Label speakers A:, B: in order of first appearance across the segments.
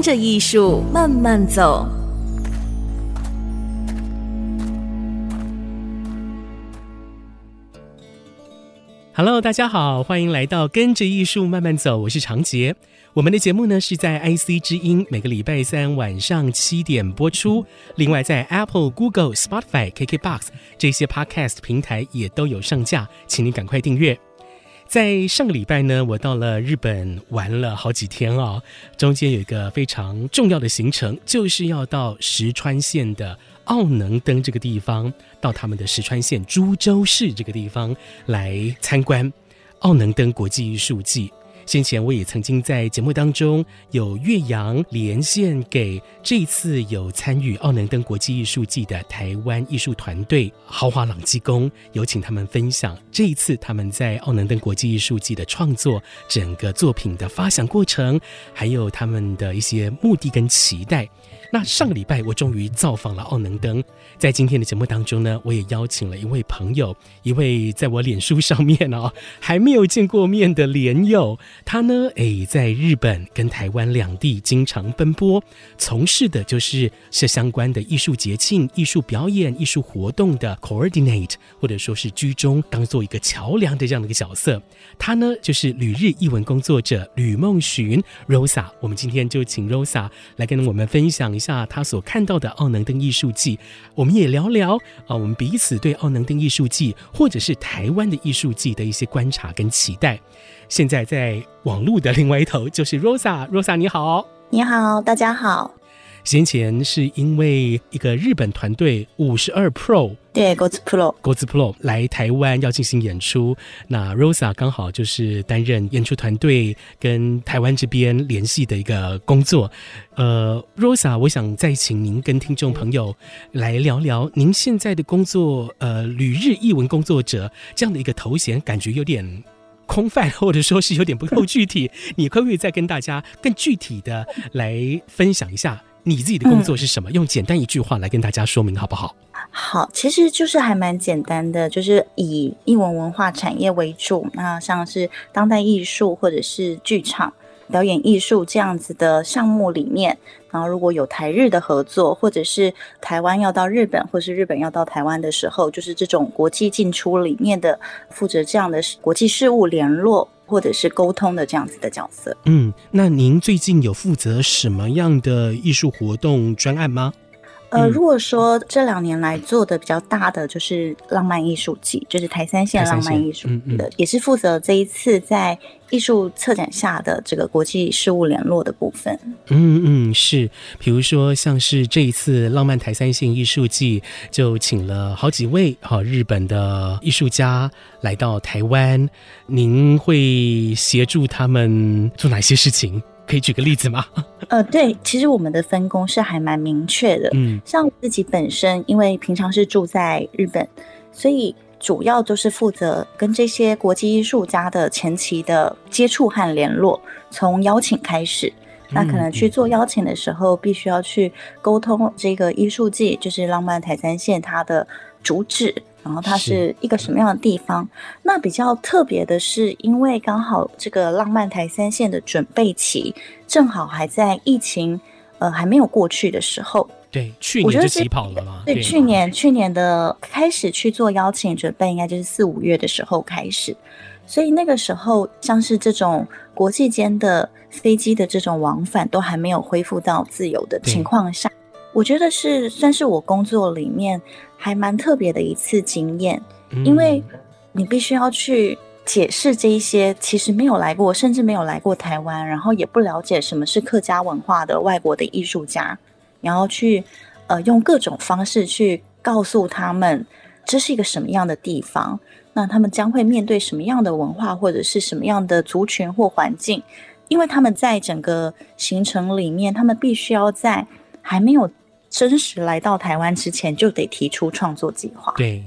A: 跟着艺术慢慢走。
B: Hello，大家好，欢迎来到跟着艺术慢慢走，我是长杰。我们的节目呢是在 IC 之音每个礼拜三晚上七点播出，另外在 Apple、Google、Spotify、KKBox 这些 Podcast 平台也都有上架，请你赶快订阅。在上个礼拜呢，我到了日本玩了好几天哦，中间有一个非常重要的行程，就是要到石川县的。奥能登这个地方，到他们的石川县株洲市这个地方来参观奥能登国际艺术季。先前我也曾经在节目当中有岳阳连线给这一次有参与奥能登国际艺术季的台湾艺术团队豪华朗基宫，有请他们分享这一次他们在奥能登国际艺术季的创作，整个作品的发想过程，还有他们的一些目的跟期待。那上个礼拜我终于造访了奥能登，在今天的节目当中呢，我也邀请了一位朋友，一位在我脸书上面哦还没有见过面的脸友，他呢诶 在日本跟台湾两地经常奔波，从事的就是是相关的艺术节庆、艺术表演、艺术活动的 coordinate，或者说是居中当做一个桥梁的这样的一个角色。他呢就是旅日译文工作者吕梦寻 Rosa，我们今天就请 Rosa 来跟我们分享。下他所看到的奥能登艺术季，我们也聊聊啊，我们彼此对奥能登艺术季或者是台湾的艺术季的一些观察跟期待。现在在网络的另外一头就是 Rosa，Rosa 你好，
C: 你好，大家好。
B: 先前是因为一个日本团队五十二 Pro，
C: 对，Gozu Pro，Gozu
B: Pro 来台湾要进行演出，那 Rosa 刚好就是担任演出团队跟台湾这边联系的一个工作。呃，Rosa，我想再请您跟听众朋友来聊聊您现在的工作，呃，旅日译文工作者这样的一个头衔，感觉有点空泛，或者说是有点不够具体，你可不可以再跟大家更具体的来分享一下？你自己的工作是什么？嗯，用简单一句话来跟大家说明好不好？
C: 好，其实就是还蛮简单的，就是以艺文文化产业为主。那像是当代艺术或者是剧场表演艺术这样子的项目里面，然后如果有台日的合作，或者是台湾要到日本，或是日本要到台湾的时候，就是这种国际进出里面的负责这样的国际事务联络。或者是沟通的这样子的角色。
B: 嗯，那您最近有负责什么样的艺术活动专案吗？
C: 呃，如果说这两年来做的比较大的就是浪漫艺术季，就是台三线浪漫艺术的，嗯嗯，也是负责这一次在艺术策展下的这个国际事务联络的部分。
B: 嗯嗯，是，比如说像是这一次浪漫台三线艺术季，就请了好几位好日本的艺术家来到台湾，您会协助他们做哪些事情？可以举个例子吗？
C: 呃，对，其实我们的分工是还蛮明确的。嗯，像我自己本身，因为平常是住在日本，所以主要就是负责跟这些国际艺术家的前期的接触和联络，从邀请开始。那可能去做邀请的时候，必须要去沟通这个艺术季，就是浪漫台三线它的主旨。然后它是一个什么样的地方？那比较特别的是，因为刚好这个浪漫台三线的准备期正好还在疫情呃还没有过去的时候。
B: 对，去年就起跑了嘛。
C: 对，去年去年的开始去做邀请准备，应该就是四五月的时候开始。所以那个时候，像是这种国际间的飞机的这种往返都还没有恢复到自由的情况下，我觉得是算是我工作里面。还蛮特别的一次经验，因为你必须要去解释这一些其实没有来过，甚至没有来过台湾，然后也不了解什么是客家文化的外国的艺术家，然后去呃用各种方式去告诉他们这是一个什么样的地方，那他们将会面对什么样的文化或者是什么样的族群或环境，因为他们在整个行程里面，他们必须要在还没有真实来到台湾之前，就得提出创作计划。
B: 对。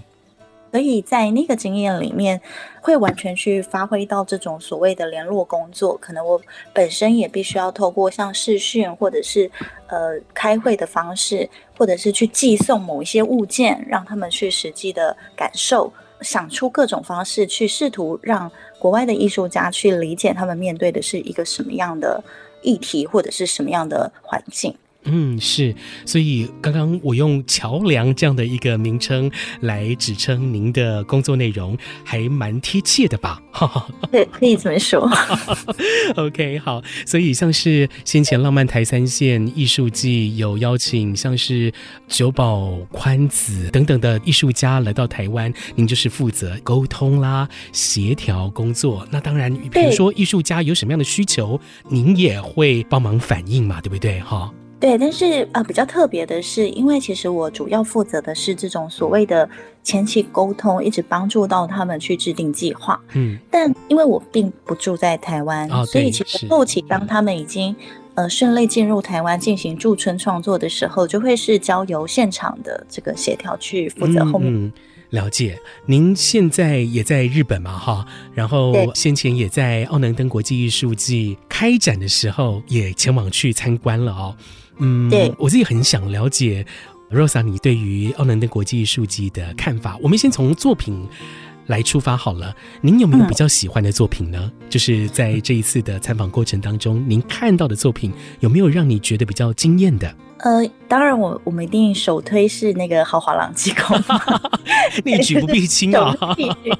C: 所以在那个经验里面，会完全去发挥到这种所谓的联络工作。可能我本身也必须要透过像视讯，或者是呃开会的方式，或者是去寄送某一些物件，让他们去实际的感受，想出各种方式去试图让国外的艺术家去理解他们面对的是一个什么样的议题，或者是什么样的环境。
B: 嗯，是，所以刚刚我用桥梁这样的一个名称来指称您的工作内容，还蛮贴切的吧？
C: 对，可以这么说。
B: OK，好，所以像是先前浪漫台三线艺术季有邀请，像是久保宽子等等的艺术家来到台湾，您就是负责沟通啦、协调工作。那当然，比如说艺术家有什么样的需求，您也会帮忙反映嘛，对不对？哈。
C: 对，但是呃，比较特别的是，因为其实我主要负责的是这种所谓的前期沟通，一直帮助到他们去制定计划。嗯，但因为我并不住在台湾，哦、所以其实后期当他们已经呃顺利进入台湾进行驻村创作的时候，就会是交由现场的这个协调去负责后面。
B: 嗯嗯了解，您现在也在日本嘛？哈，然后先前也在奥能登国际艺术季开展的时候，也前往去参观了哦。嗯，对，我自己很想了解，Rosa，你对于奥能登国际艺术季的看法。我们先从作品来出发好了。您有没有比较喜欢的作品呢？嗯、就是在这一次的参访过程当中，您看到的作品有没有让你觉得比较惊艳的？
C: 呃，当然我，我我们一定首推是那个豪华朗机工，
B: 那 举不避亲啊，
C: 必须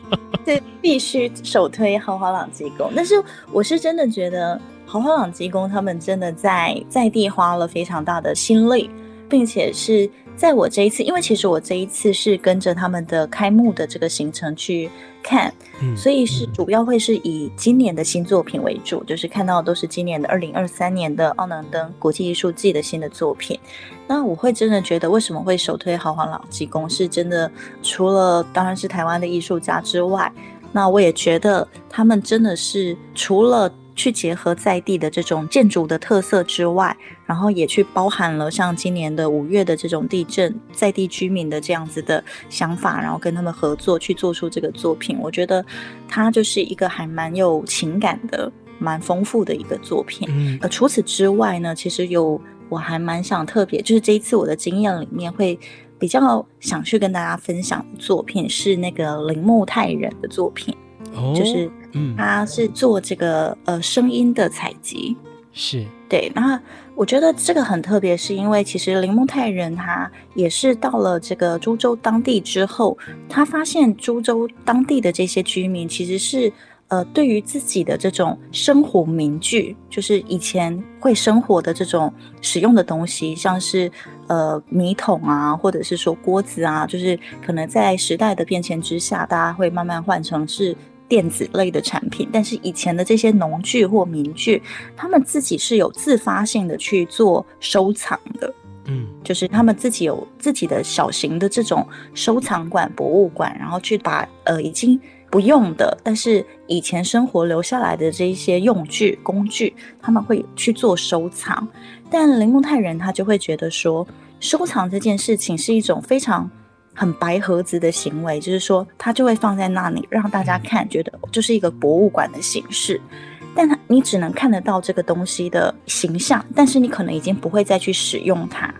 C: 对，必须首推豪华朗机工。但是我是真的觉得豪华朗机工他们真的在在地花了非常大的心力，并且是。在我这一次，因为其实我这一次是跟着他们的开幕的这个行程去看，嗯，所以是主要会是以今年的新作品为主，就是看到都是今年的二零二三年的奥能登国际艺术季的新的作品。那我会真的觉得，为什么会首推豪华朗基工？是真的，除了当然是台湾的艺术家之外，那我也觉得他们真的是除了。去结合在地的这种建筑的特色之外，然后也去包含了像今年的五月的这种地震，在地居民的这样子的想法，然后跟他们合作去做出这个作品。我觉得它就是一个还蛮有情感的、蛮丰富的一个作品。嗯，呃，除此之外呢，其实有我还蛮想特别，就是这一次我的经验里面会比较想去跟大家分享的作品是那个铃木泰人的作品，哦，就是。嗯，他是做这个呃声音的采集，
B: 是
C: 对。那我觉得这个很特别，是因为其实铃木泰人他也是到了这个株洲当地之后，他发现株洲当地的这些居民其实是呃对于自己的这种生活名具，就是以前会生活的这种使用的东西，像是呃米桶啊，或者是说锅子啊，就是可能在时代的变迁之下，大家会慢慢换成是。电子类的产品，但是以前的这些农具或民具，他们自己是有自发性的去做收藏的，嗯，就是他们自己有自己的小型的这种收藏馆、博物馆，然后去把呃已经不用的，但是以前生活留下来的这一些用具、工具，他们会去做收藏。但林木泰人他就会觉得说，收藏这件事情是一种非常。很白盒子的行为，就是说，他就会放在那里让大家看，觉得就是一个博物馆的形式。但他你只能看得到这个东西的形象，但是你可能已经不会再去使用它。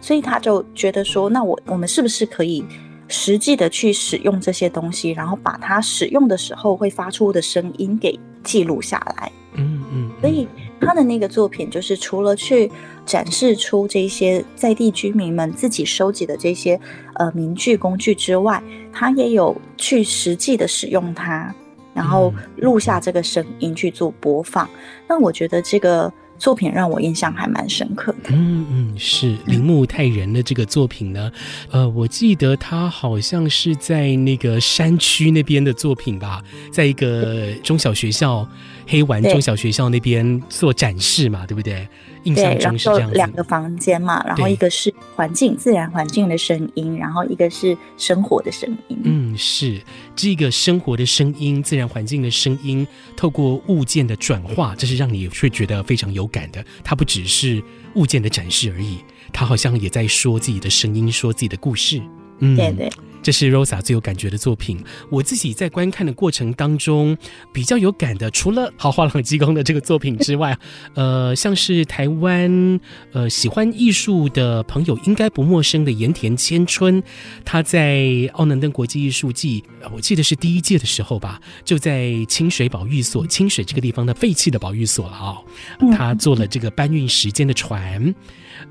C: 所以他就觉得说，那我我们是不是可以实际的去使用这些东西，然后把它使用的时候会发出的声音给记录下来？嗯嗯。所以他的那个作品就是除了去。展示出这些在地居民们自己收集的这些呃民具工具之外，他也有去实际的使用它，然后录下这个声音去做播放。嗯、那我觉得这个作品让我印象还蛮深刻的。
B: 嗯嗯，是铃木泰人的这个作品呢，呃，我记得他好像是在那个山区那边的作品吧，在一个中小学校黑丸中小学校那边做展示嘛，对不对？印象中是
C: 两个房间嘛，然后一个是环境自然环境的声音，然后一个是生活的声音。
B: 嗯，是这个生活的声音、自然环境的声音，透过物件的转化，这是让你会觉得非常有感的。它不只是物件的展示而已，它好像也在说自己的声音，说自己的故事。嗯，
C: 对对。
B: 这是 Rosa 最有感觉的作品。我自己在观看的过程当中，比较有感的，除了豪华朗机工的这个作品之外，呃，像是台湾呃喜欢艺术的朋友应该不陌生的盐田千春，他在奥能登国际艺术季，我记得是第一届的时候吧，就在清水保育所，清水这个地方的废弃的保育所了啊、哦，他做了这个搬运时间的船。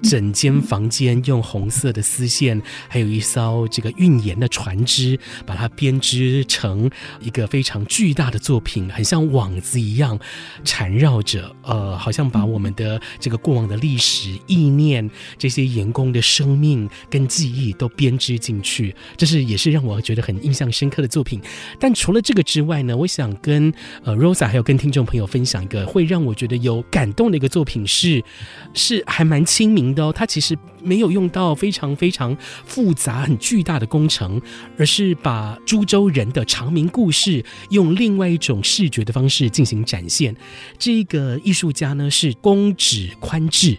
B: 整间房间用红色的丝线，还有一艘这个运盐的船只，把它编织成一个非常巨大的作品，很像网子一样缠绕着，呃，好像把我们的这个过往的历史、意念、这些员工的生命跟记忆都编织进去，这是也是让我觉得很印象深刻的作品。但除了这个之外呢，我想跟呃 Rosa 还有跟听众朋友分享一个会让我觉得有感动的一个作品是，是还蛮亲密。它其实没有用到非常非常复杂、很巨大的工程，而是把株洲人的长明故事用另外一种视觉的方式进行展现。这个艺术家呢是宫址宽志，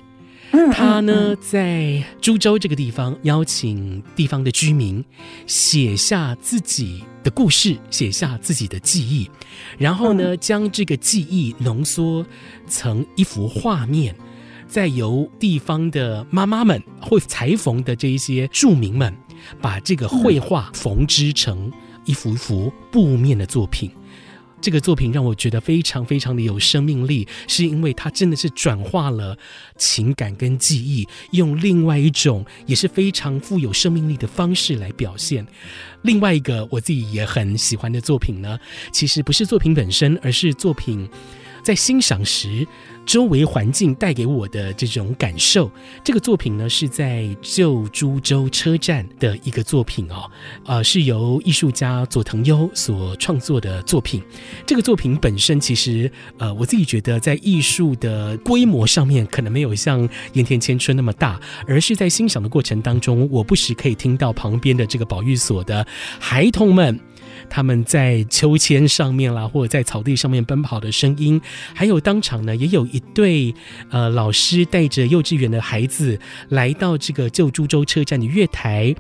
B: 他呢在株洲这个地方邀请地方的居民写下自己的故事，写下自己的记忆，然后呢将这个记忆浓缩成一幅画面。再由地方的妈妈们会裁缝的这一些住民们，把这个绘画缝织成一幅幅布面的作品。这个作品让我觉得非常非常的有生命力，是因为它真的是转化了情感跟记忆，用另外一种也是非常富有生命力的方式来表现。另外一个我自己也很喜欢的作品呢，其实不是作品本身，而是作品在欣赏时，周围环境带给我的这种感受，这个作品呢是在旧株洲车站的一个作品哦，呃，是由艺术家佐藤优所创作的作品。这个作品本身其实，呃，我自己觉得在艺术的规模上面可能没有像盐田千春那么大，而是在欣赏的过程当中，我不时可以听到旁边的这个保育所的孩童们。他们在秋千上面啦，或者在草地上面奔跑的声音，还有当场呢，也有一对呃老师带着幼稚园的孩子来到这个旧株洲车站的月台，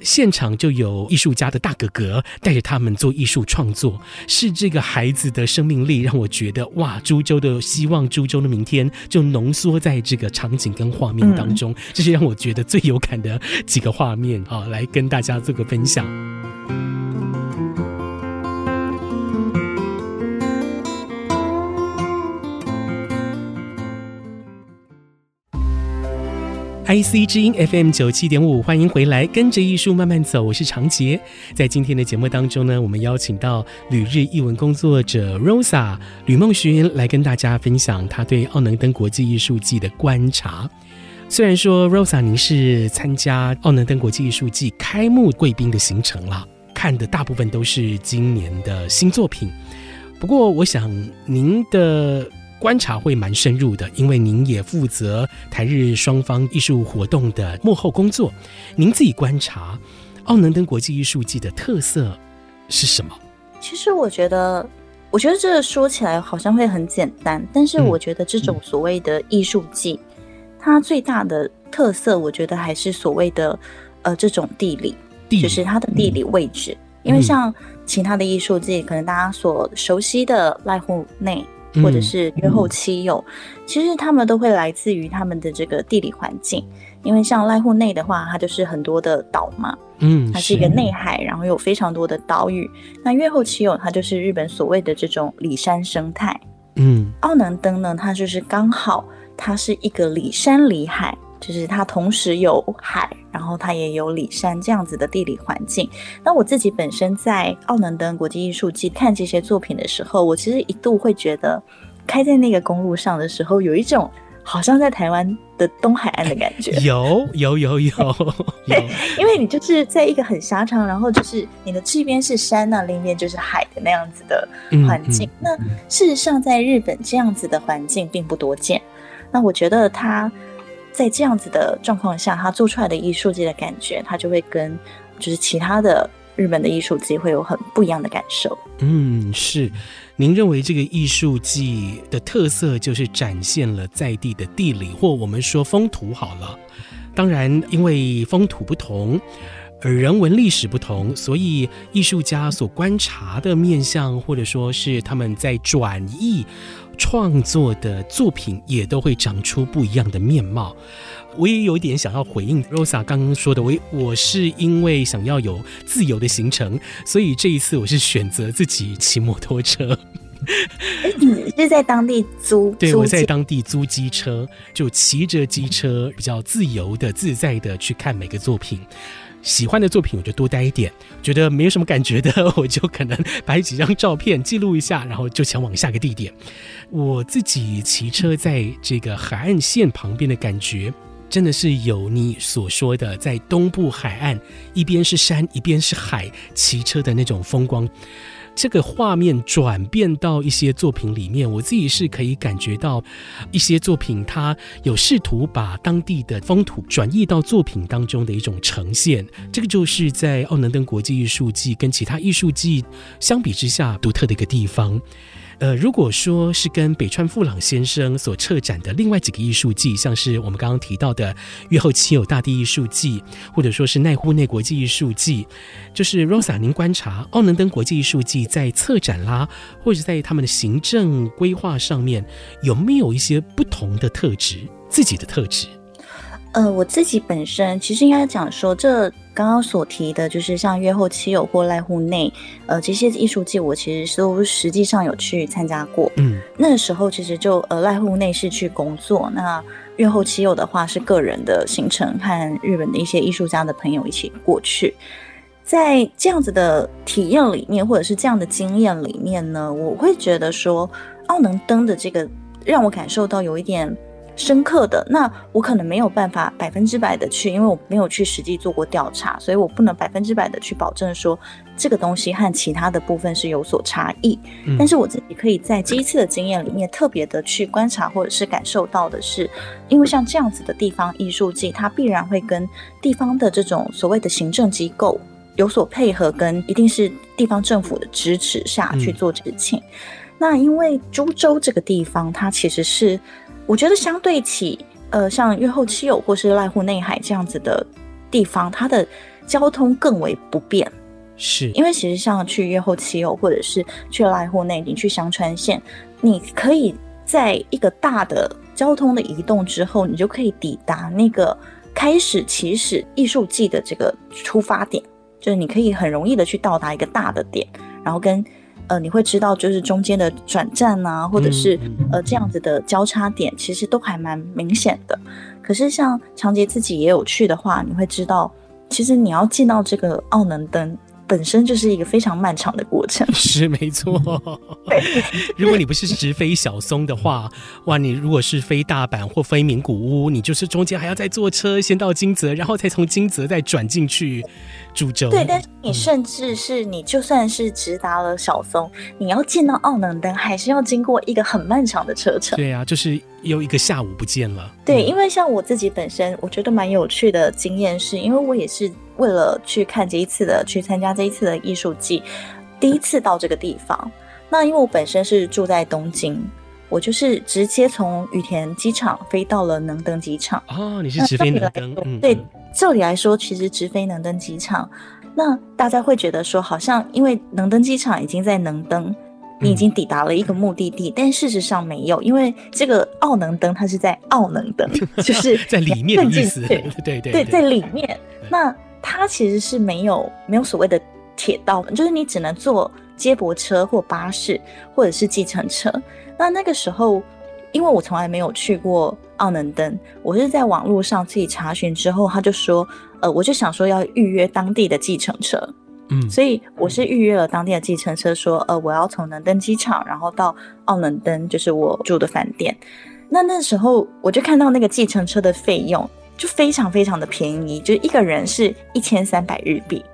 B: 现场就有艺术家的大哥哥带着他们做艺术创作。是这个孩子的生命力让我觉得哇，株洲的希望，株洲的明天就浓缩在这个场景跟画面当中，这是让我觉得最有感的几个画面啊，来跟大家做个分享。IC 之音 FM 九七点五，欢迎回来，跟着艺术慢慢走。我是长杰。在今天的节目当中呢，我们邀请到旅日艺文工作者 Rosa 吕梦寻来跟大家分享他对奥能登国际艺术季的观察。虽然说 Rosa 您是参加奥能登国际艺术季开幕贵宾的行程了，看的大部分都是今年的新作品。不过，我想您的。观察会蛮深入的，因为您也负责台日双方艺术活动的幕后工作。您自己观察，奥能登国际艺术季的特色是什么？
C: 其实我觉得，我觉得这个说起来好像会很简单，但是我觉得这种所谓的艺术季，嗯、它最大的特色，我觉得还是所谓的呃这种地理，地就是它的地理位置。嗯、因为像其他的艺术季，可能大家所熟悉的濑户内。或者是约后妻有，嗯、其实他们都会来自于他们的这个地理环境，因为像濑户内的话，它就是很多的岛嘛，嗯，它是一个内海，然后有非常多的岛屿。那越后妻有，它就是日本所谓的这种里山生态，嗯，奥能登呢，它就是刚好它是一个里山里海。就是它同时有海，然后它也有里山这样子的地理环境。那我自己本身在奥能登国际艺术季看这些作品的时候，我其实一度会觉得，开在那个公路上的时候，有一种好像在台湾的东海岸的感觉。
B: 有有有 有
C: 对，因为你就是在一个很狭长，然后就是你的这边是山，那另一边就是海的那样子的环境。嗯嗯、那事实上，在日本这样子的环境并不多见。那我觉得他在这样子的状况下，他做出来的艺术季的感觉，他就会跟就是其他的日本的艺术季会有很不一样的感受。
B: 嗯，是。您认为这个艺术季的特色就是展现了在地的地理，或我们说风土好了。当然，因为风土不同。而人文历史不同，所以艺术家所观察的面相，或者说是他们在转译创作的作品，也都会长出不一样的面貌。我也有一点想要回应 Rosa 刚刚说的，我我是因为想要有自由的行程，所以这一次我是选择自己骑摩托车。
C: 你是在当地租？
B: 对，我在当地租机车，就骑着机车比较自由的、自在的去看每个作品。喜欢的作品我就多待一点，觉得没有什么感觉的，我就可能 拍几张照片记录一下，然后就前往下个地点。我自己骑车在这个海岸线旁边的感觉，真的是有你所说的，在东部海岸一边是山一边是海，骑车的那种风光。这个画面转变到一些作品里面，我自己是可以感觉到一些作品，它有试图把当地的风土转移到作品当中的一种呈现。这个就是在奥能登国际艺术季跟其他艺术季相比之下独特的一个地方。呃，如果说是跟北川富朗先生所策展的另外几个艺术季，像是我们刚刚提到的越后妻有大地艺术季，或者说是奈户内国际艺术季，就是 Rosa，您观察奥能登国际艺术季在策展啦，或者在他们的行政规划上面，有没有一些不同的特质，自己的特质？
C: 呃，我自己本身其实应该讲说，这刚刚所提的，就是像越后妻有或濑户内，呃，这些艺术季，我其实都实际上有去参加过。嗯，那时候其实就呃，濑户内是去工作，那越后妻有的话是个人的行程，和日本的一些艺术家的朋友一起过去。在这样子的体验里面，或者是这样的经验里面呢，我会觉得说，奥能登的这个让我感受到有一点。深刻的，那我可能没有办法百分之百的去，因为我没有去实际做过调查，所以我不能百分之百的去保证说这个东西和其他的部分是有所差异。嗯。但是我自己可以在这一次的经验里面特别的去观察或者是感受到的是，因为像这样子的地方艺术季，它必然会跟地方的这种所谓的行政机构有所配合，跟一定是地方政府的支持下去做事情。嗯。那因为株洲这个地方，它其实是。我觉得相对起，呃，像越后妻有或是濑户内海这样子的地方，它的交通更为不便。
B: 是，
C: 因为其实像去越后妻有或者是去濑户内，你去香川县，你可以在一个大的交通的移动之后，你就可以抵达那个开始起始艺术季的这个出发点，就是你可以很容易的去到达一个大的点，然后跟。呃，你会知道，就是中间的转站啊，或者是呃这样子的交叉点，其实都还蛮明显的。可是像长杰自己也有去的话，你会知道，其实你要进到这个奥能灯。本身就是一个非常漫长的过程，
B: 是没错。如果你不是直飞小松的话，哇，你如果是飞大阪或飞名古屋，你就是中间还要再坐车先到金泽，然后再从金泽再转进去株洲。
C: 对，但是你甚至是你就算是直达了小松，嗯，你要见到奥能登，还是要经过一个很漫长的车程。
B: 对啊，就是又一个下午不见了。
C: 对，因为像我自己本身，我觉得蛮有趣的经验是，因为我也是。为了去看这一次的，去参加这一次的艺术季，第一次到这个地方。那因为我本身是住在东京，我就是直接从羽田机场飞到了能登机场。
B: 哦，你是直飞能登？
C: 嗯，对，照理来说，其实直飞能登机场，那大家会觉得说，好像因为能登机场已经在能登，你已经抵达了一个目的地，嗯，但事实上没有，因为这个奥能登它是在奥能登，就是
B: 在里面的意思。对对对，
C: 对，在里面。那它其实是没有没有所谓的铁道，就是你只能坐接驳车或巴士，或者是计程车。那那个时候，因为我从来没有去过奥能登，我是在网络上自己查询之后，他就说，呃，我就想说要预约当地的计程车，嗯，所以我是预约了当地的计程车，说，呃，我要从能登机场，然后到奥能登，就是我住的饭店。那那时候我就看到那个计程车的费用。就非常非常的便宜，就一个人是一千三百日币，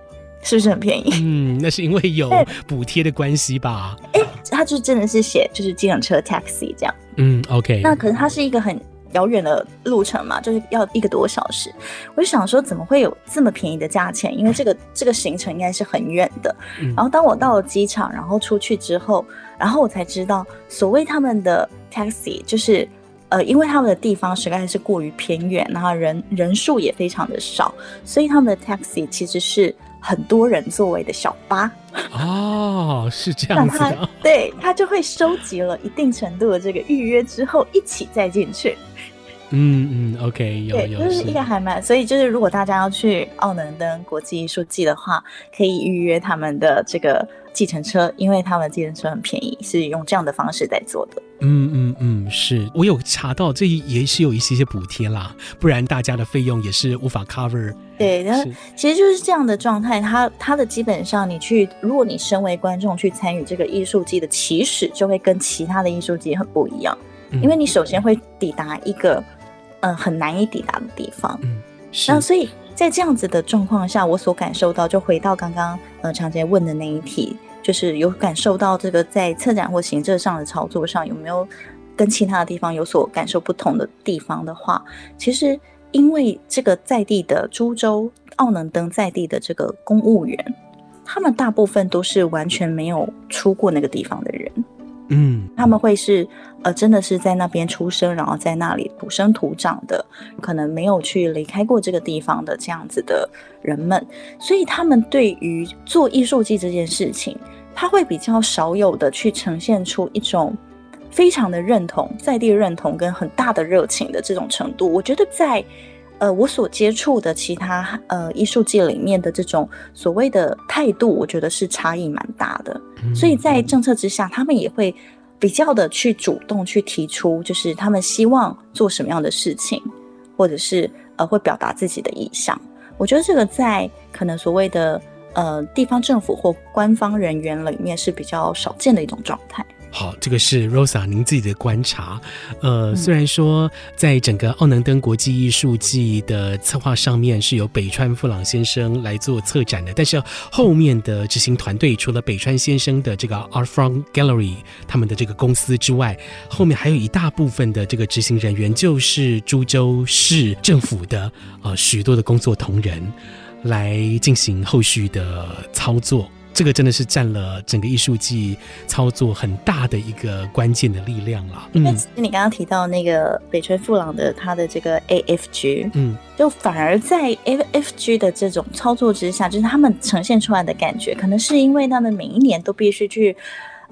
C: 是不是很便宜？
B: 嗯，那是因为有补贴的关系吧？
C: 哎，他就真的是写就是计程车 taxi 这样。
B: 嗯，OK。
C: 那可是它是一个很遥远的路程嘛，就是要一个多小时。我就想说，怎么会有这么便宜的价钱？因为这个这个行程应该是很远的。然后当我到了机场，然后出去之后，然后我才知道，所谓他们的 taxi 就是，呃，因为他们的地方实在是过于偏远，然后人人数也非常的少，所以他们的 taxi 其实是很多人座位的小巴。
B: 哦，是这样子对，
C: 他就会收集了一定程度的这个预约之后，一起再进去。
B: 嗯嗯，OK，有有，
C: 就是一个还蛮，所以就是如果大家要去奥能登国际艺术季的话，可以预约他们的这个计程车，因为他们的计程车很便宜，是用这样的方式在做的。
B: 嗯嗯嗯，是我有查到，这也是有一些些补贴啦，不然大家的费用也是无法 cover。
C: 对，那其实就是这样的状态，它它的基本上你去，如果你身为观众去参与这个艺术季的起始，就会跟其他的艺术季很不一样，嗯，因为你首先会抵达一个。嗯，很难以抵达的地方。嗯，那所以在这样子的状况下，我所感受到，就回到刚刚呃常杰问的那一题，就是有感受到这个在策展或行政上的操作上有没有跟其他的地方有所感受不同的地方的话，其实因为这个在地的株洲奥能登在地的这个公务员，他们大部分都是完全没有出过那个地方的人。
B: 嗯，
C: 他们会是呃，真的是在那边出生，然后在那里土生土长的，可能没有去离开过这个地方的这样子的人们，所以他们对于做艺术季这件事情，他会比较少有的去呈现出一种非常的认同、在地认同跟很大的热情的这种程度。我觉得在。呃，我所接触的其他呃艺术界里面的这种所谓的态度，我觉得是差异蛮大的。所以在政策之下，他们也会比较的去主动去提出，就是他们希望做什么样的事情，或者是呃会表达自己的意向。我觉得这个在可能所谓的呃地方政府或官方人员里面是比较少见的一种状态。
B: 好，这个是 Rosa 您自己的观察。呃，虽然说在整个奥能登国际艺术季的策划上面是由北川富朗先生来做策展的，但是后面的执行团队除了北川先生的这个 Art Front Gallery 他们的这个公司之外，后面还有一大部分的这个执行人员就是株洲市政府的呃许多的工作同仁来进行后续的操作。这个真的是占了整个艺术季操作很大的一个关键的力量了。
C: 嗯，你刚刚提到那个北川富朗的他的这个 AFG，嗯，就反而在 AFG 的这种操作之下，就是他们呈现出来的感觉，可能是因为他们每一年都必须去，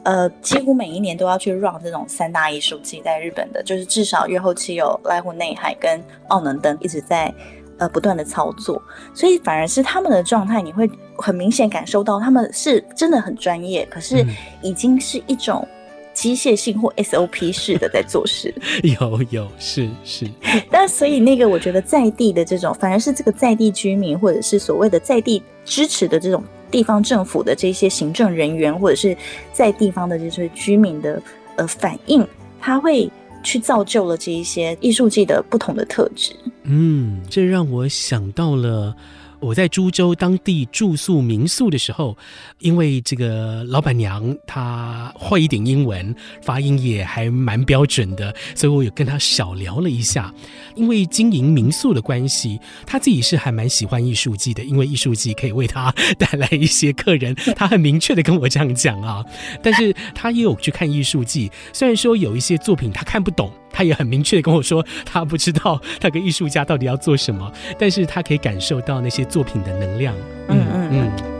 C: 呃，几乎每一年都要去 run 这种三大艺术季，在日本的，就是至少越后期有濑户内海跟奥能登一直在。呃，不断的操作，所以反而是他们的状态，你会很明显感受到他们是真的很专业，可是已经是一种机械性或 SOP 式的在做事。
B: 有有是是，
C: 但 所以那个我觉得在地的这种，反而是这个在地居民或者是所谓的在地支持的这种地方政府的这些行政人员，或者是在地方的这些居民的呃反应，他会。去造就了这一些艺术季的不同的特质。
B: 嗯，这让我想到了。我在株洲当地住宿民宿的时候，因为这个老板娘她会一点英文，发音也还蛮标准的，所以我有跟她小聊了一下。因为经营民宿的关系，她自己是还蛮喜欢艺术季的，因为艺术季可以为她带来一些客人。她很明确的跟我这样讲啊，但是她也有去看艺术季，虽然说有一些作品她看不懂。他也很明确的跟我说，他不知道那个艺术家到底要做什么，但是他可以感受到那些作品的能量。嗯嗯嗯。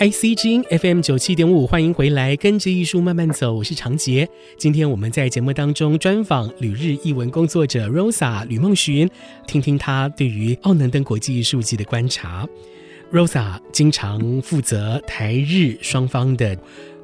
B: IC 之音 FM 九七点五，欢迎回来，跟着艺术慢慢走，我是长杰。今天我们在节目当中专访旅日译文工作者 Rosa 吕梦寻，听听她对于奥能登国际艺术季的观察。Rosa 经常负责台日双方的。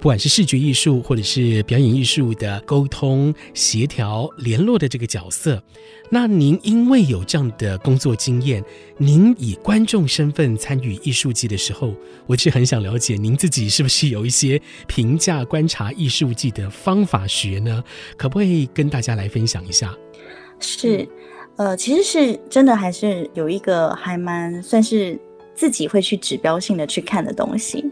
B: 不管是视觉艺术或者是表演艺术的沟通、协调、联络的这个角色，那您因为有这样的工作经验，您以观众身份参与艺术季的时候，我是很想了解您自己是不是有一些评价观察艺术季的方法学呢？可不可以跟大家来分享一下？
C: 是。呃，其实是真的，还是有一个还蛮算是自己会去指标性的去看的东西，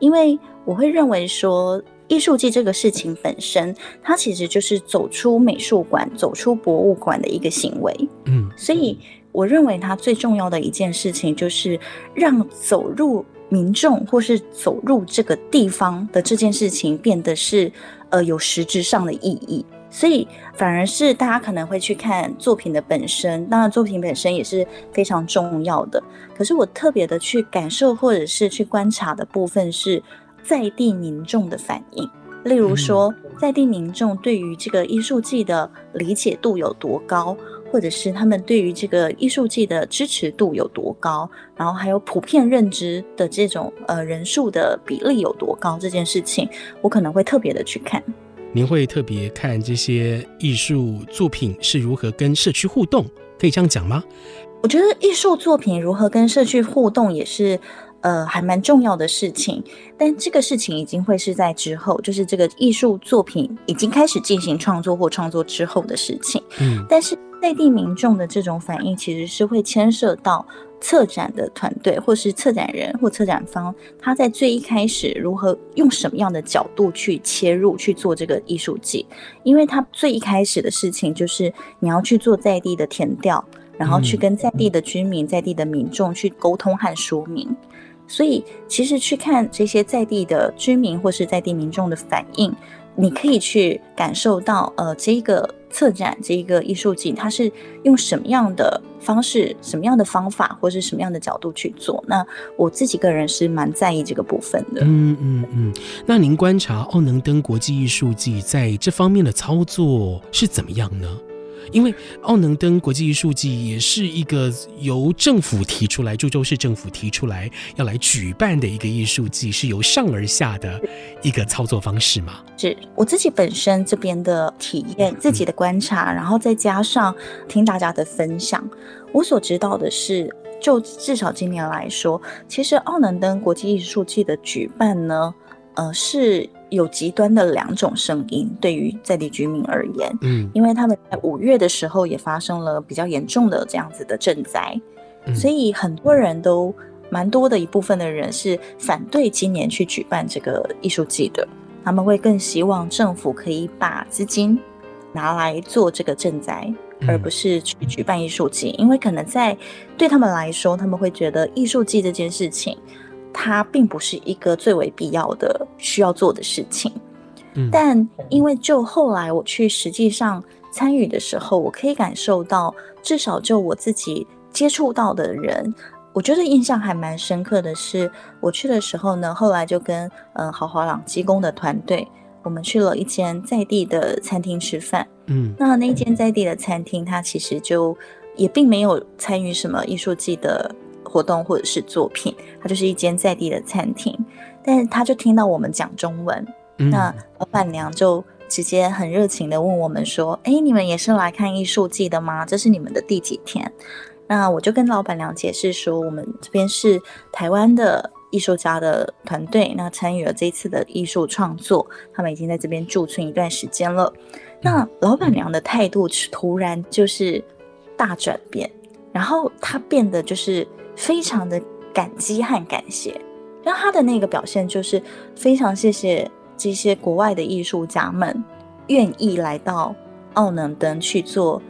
C: 因为我会认为说，艺术季这个事情本身，它其实就是走出美术馆、走出博物馆的一个行为。
B: 嗯，
C: 所以我认为它最重要的一件事情，就是让走入民众或是走入这个地方的这件事情，变得是呃有实质上的意义。所以反而是大家可能会去看作品的本身，当然作品本身也是非常重要的。可是我特别的去感受或者是去观察的部分是在地民众的反应，例如说在地民众对于这个艺术季的理解度有多高，或者是他们对于这个艺术季的支持度有多高，然后还有普遍认知的这种呃人数的比例有多高，这件事情我可能会特别的去看。
B: 您会特别看这些艺术作品是如何跟社区互动，可以这样讲吗？
C: 我觉得艺术作品如何跟社区互动也是，呃，还蛮重要的事情。但这个事情已经会是在之后，就是这个艺术作品已经开始进行创作或创作之后的事情。
B: 嗯，
C: 但是内地民众的这种反应，其实是会牵涉到。策展的团队，或是策展人或策展方，他在最一开始如何用什么样的角度去切入去做这个艺术季？因为他最一开始的事情就是你要去做在地的填调，然后去跟在地的居民、在地的民众去沟通和说明。所以，其实去看这些在地的居民或是在地民众的反应。你可以去感受到，呃，这个策展，这个艺术季，它是用什么样的方式、什么样的方法，或是什么样的角度去做？那我自己个人是蛮在意这个部分的。
B: 嗯嗯嗯。那您观察奥能登国际艺术季在这方面的操作是怎么样呢？因为奥能登国际艺术季也是一个由政府提出来，株洲市政府提出来要来举办的一个艺术季，是由上而下的一个操作方式嘛？
C: 是我自己本身这边的体验、自己的观察，然后再加上听大家的分享，我所知道的是，就至少今年来说，其实奥能登国际艺术季的举办呢，呃是。有极端的两种声音，对于在地居民而言，
B: 嗯，
C: 因为他们在五月的时候也发生了比较严重的这样子的震灾，
B: 嗯，
C: 所以很多人都蛮多的一部分的人是反对今年去举办这个艺术季的，他们会更希望政府可以把资金拿来做这个赈灾，而不是去举办艺术季，因为可能在对他们来说，他们会觉得艺术季这件事情。它并不是一个最为必要的需要做的事情，
B: 嗯，
C: 但因为就后来我去实际上参与的时候，我可以感受到，至少就我自己接触到的人，我觉得印象还蛮深刻的是，我去的时候呢，后来就跟嗯豪华朗机工的团队，我们去了一间在地的餐厅吃饭，
B: 嗯，
C: 那那间在地的餐厅，它其实就也并没有参与什么艺术季的。活动或者是作品，它就是一间在地的餐厅，但是他就听到我们讲中文，
B: 嗯、
C: 那老板娘就直接很热情的问我们说：“哎，你们也是来看艺术季的吗？这是你们的第几天？”那我就跟老板娘解释说：“我们这边是台湾的艺术家的团队，那参与了这一次的艺术创作，他们已经在这边驻村一段时间了。”那老板娘的态度突然就是大转变，然后她变得就是。非常的感激和感谢，然后他的那个表现就是非常谢谢这些国外的艺术家们愿意来到奥能登去做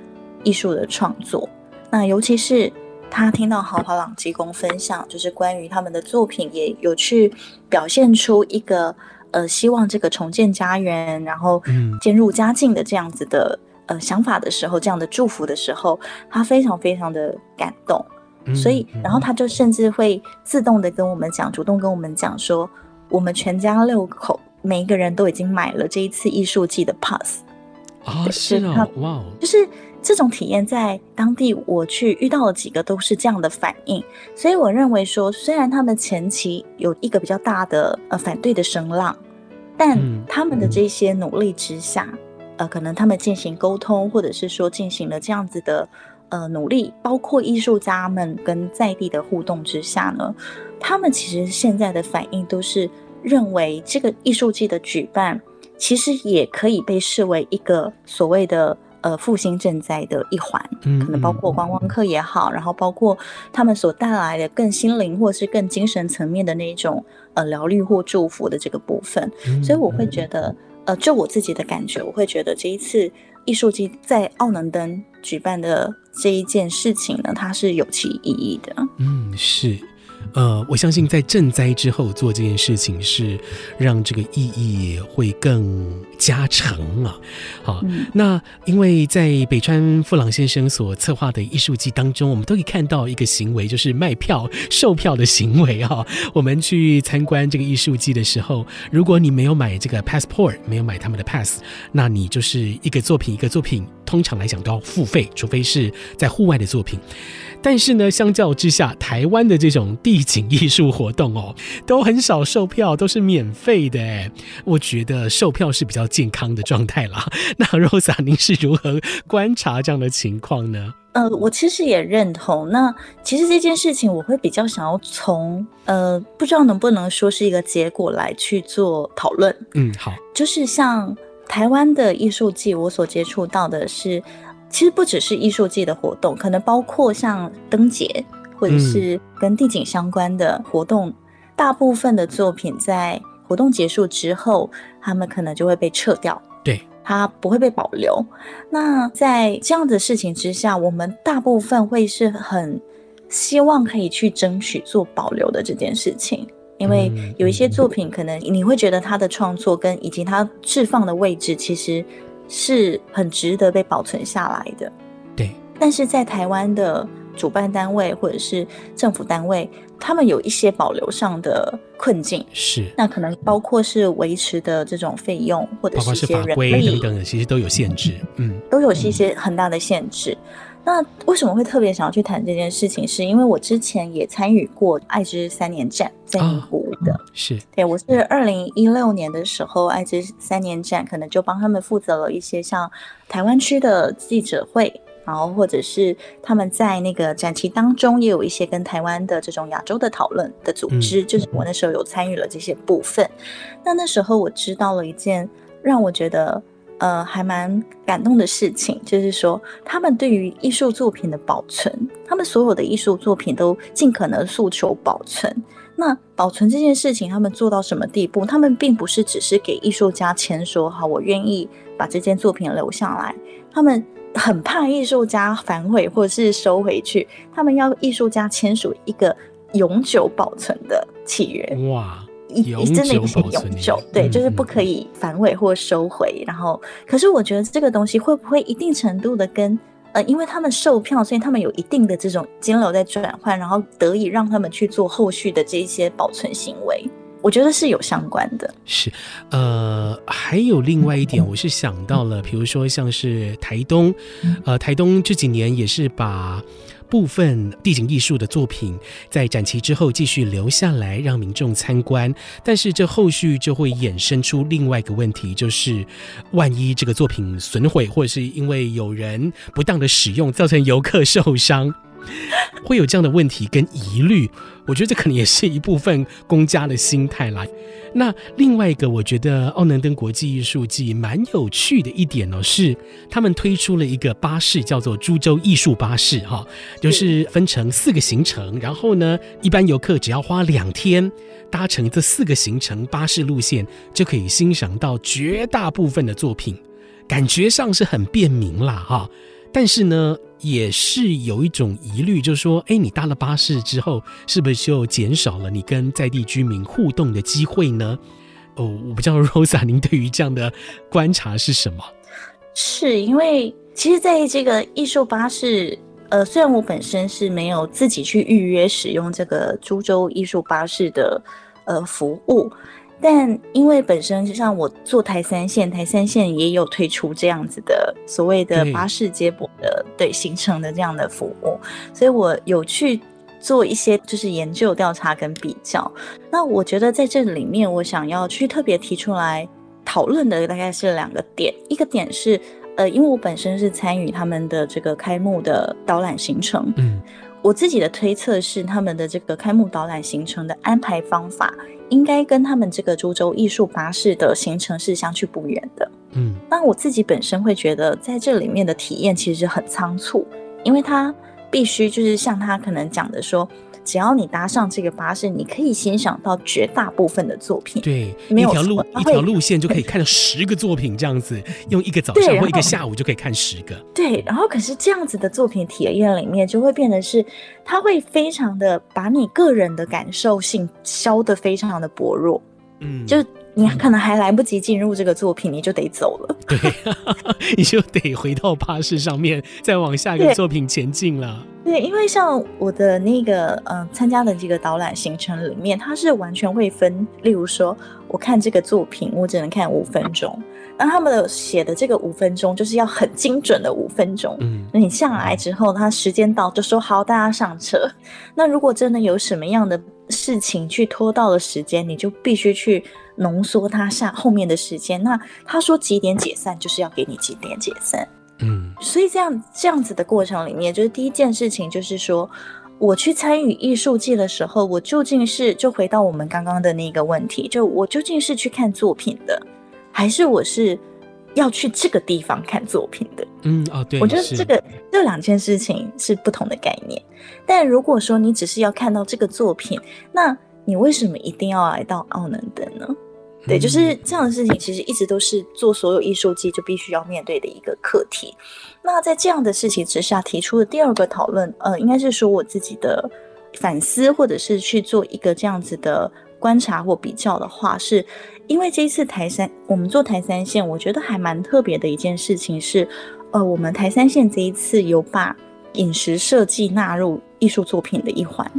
C: 艺术的创作。那尤其是他听到豪华朗基公分享，就是关于他们的作品，也有去表现出一个呃希望这个重建家园，然后渐入佳境的这样子的呃想法的时候，这样的祝福的时候，他非常非常的感动。所以，然后他就甚至会自动的跟我们讲，主动跟我们讲说，我们全家六口每一个人都已经买了这一次艺术季的 pass
B: 啊，是哦，哇，
C: 就是这种体验在当地我去遇到了几个都是这样的反应，所以我认为说，虽然他们前期有一个比较大的呃反对的声浪，但他们的这些努力之下，呃，可能他们进行沟通，或者是说进行了这样子的。呃，努力包括艺术家们跟在地的互动之下呢，他们其实现在的反应都是认为这个艺术季的举办，其实也可以被视为一个所谓的呃复兴赈灾的一环，
B: 嗯，
C: 可能包括观光客也好，然后包括他们所带来的更心灵或是更精神层面的那种呃疗愈或祝福的这个部分，
B: 嗯，
C: 所以我会觉得，呃，就我自己的感觉，我会觉得这一次艺术季在奥能登举办的这一件事情呢，它是有其意义的。
B: 嗯，是。呃，我相信在赈灾之后做这件事情是让这个意义会更加成啊。好，
C: 嗯、
B: 那因为在北川富朗先生所策划的艺术季当中，我们都可以看到一个行为，就是卖票售票的行为啊。我们去参观这个艺术季的时候，如果你没有买这个 passport，没有买他们的 pass，那你就是一个作品一个作品，通常来讲都要付费，除非是在户外的作品。但是呢，相较之下，台湾的这种地景艺术活动哦，都很少售票，都是免费的哎。我觉得售票是比较健康的状态啦。那 Rosa，您是如何观察这样的情况呢？
C: 呃，我其实也认同。那其实这件事情，我会比较想要从呃，不知道能不能说是一个结果来去做讨论。
B: 嗯，好，
C: 就是像台湾的艺术季，我所接触到的是。其实不只是艺术季的活动，可能包括像灯节或者是跟地景相关的活动，嗯、大部分的作品在活动结束之后，他们可能就会被撤掉，
B: 对，
C: 它不会被保留。那在这样的事情之下，我们大部分会是很希望可以去争取做保留的这件事情，因为有一些作品可能你会觉得它的创作跟以及它置放的位置其实。是很值得被保存下来的，
B: 对。
C: 但是在台湾的主办单位或者是政府单位，他们有一些保留上的困境，
B: 是。那
C: 可能包括是维持的这种费用，或者是一些人力
B: 等等的，其实都有限制，嗯，
C: 都有一些很大的限制。嗯那为什么会特别想要去谈这件事情？是因为我之前也参与过爱之三年战，在名古屋的，
B: 哦、是
C: 对，我是二零一六年的时候，爱之三年战可能就帮他们负责了一些像台湾区的记者会，然后或者是他们在那个展期当中也有一些跟台湾的这种亚洲的讨论的组织，嗯、就是我那时候有参与了这些部分。那那时候我知道了一件让我觉得。呃，还蛮感动的事情，就是说，他们对于艺术作品的保存，他们所有的艺术作品都尽可能诉求保存。那保存这件事情，他们做到什么地步？他们并不是只是给艺术家签说好，我愿意把这件作品留下来。他们很怕艺术家反悔或者是收回去，他们要艺术家签署一个永久保存的契约。
B: 哇！
C: 一真的不是永久，对，就是不可以反悔或收回。嗯、然后，可是我觉得这个东西会不会一定程度的跟呃，因为他们售票，所以他们有一定的这种金流在转换，然后得以让他们去做后续的这一些保存行为，我觉得是有相关的。
B: 是，呃，还有另外一点，我是想到了，比如说像是台东，呃，台东这几年也是把。部分地景艺术的作品在展期之后继续留下来让民众参观，但是这后续就会衍生出另外一个问题，就是万一这个作品损毁，或者是因为有人不当的使用造成游客受伤。会有这样的问题跟疑虑，我觉得这可能也是一部分公家的心态啦。那另外一个，我觉得奥能登国际艺术季蛮有趣的一点哦，是他们推出了一个巴士，叫做株洲艺术巴士，哈，就是分成四个行程，然后呢，一般游客只要花两天搭乘这四个行程巴士路线，就可以欣赏到绝大部分的作品，感觉上是很便民啦，哈。但是呢，也是有一种疑虑，就是说，哎，你搭了巴士之后，是不是就减少了你跟在地居民互动的机会呢？哦，我不知道 Rosa，您对于这样的观察是什么？
C: 是因为其实，在这个艺术巴士，呃，虽然我本身是没有自己去预约使用这个株洲艺术巴士的呃服务。但因为本身就像我做台三线，台三线也有推出这样子的所谓的巴士接驳的对，对行程的这样的服务，所以我有去做一些就是研究调查跟比较。那我觉得在这里面，我想要去特别提出来讨论的大概是两个点，一个点是呃，因为我本身是参与他们的这个开幕的导览行程，嗯，我自己的推测是他们的这个开幕导览行程的安排方法。应该跟他们这个株洲艺术巴士的行程是相去不远的。
B: 嗯，
C: 那我自己本身会觉得，在这里面的体验其实很仓促，因为他必须就是像他可能讲的说。只要你搭上这个巴士，你可以欣赏到绝大部分的作品。
B: 对，
C: 没有
B: 一条路一条路线就可以看到十个作品，这样子用一个早上或一个下午就可以看十个。
C: 对，然后可是这样子的作品体验里面，就会变得是，它会非常的把你个人的感受性消得非常的薄弱。嗯，就。你可能还来不及进入这个作品，你就得走了。
B: 对，你就得回到巴士上面，再往下一个作品前进了。
C: 对，对，因为像我的那个呃参加的这个导览行程里面，它是完全会分，例如说，我看这个作品，我只能看五分钟。那他们的写的这个五分钟，就是要很精准的五分钟。嗯，那你下来之后，他时间到就说好，大家上车。那如果真的有什么样的事情去拖到了时间，你就必须去。浓缩他下后面的时间，那他说几点解散，就是要给你几点解散。嗯，所以这样这样子的过程里面，就是第一件事情就是说，我去参与艺术季的时候，我究竟是就回到我们刚刚的那个问题，就我究竟是去看作品的，还是我是要去这个地方看作品的？
B: 嗯，哦，对，
C: 我觉得这个这两件事情是不同的概念。但如果说你只是要看到这个作品，那你为什么一定要来到奥能登呢？对，就是这样的事情，其实一直都是做所有艺术季就必须要面对的一个课题。那在这样的事情之下，提出的第二个讨论，呃，应该是说我自己的反思，或者是去做一个这样子的观察或比较的话，是因为这一次台三，我们做台三线，我觉得还蛮特别的一件事情是，呃，我们台三线这一次有把饮食设计纳入艺术作品的一环。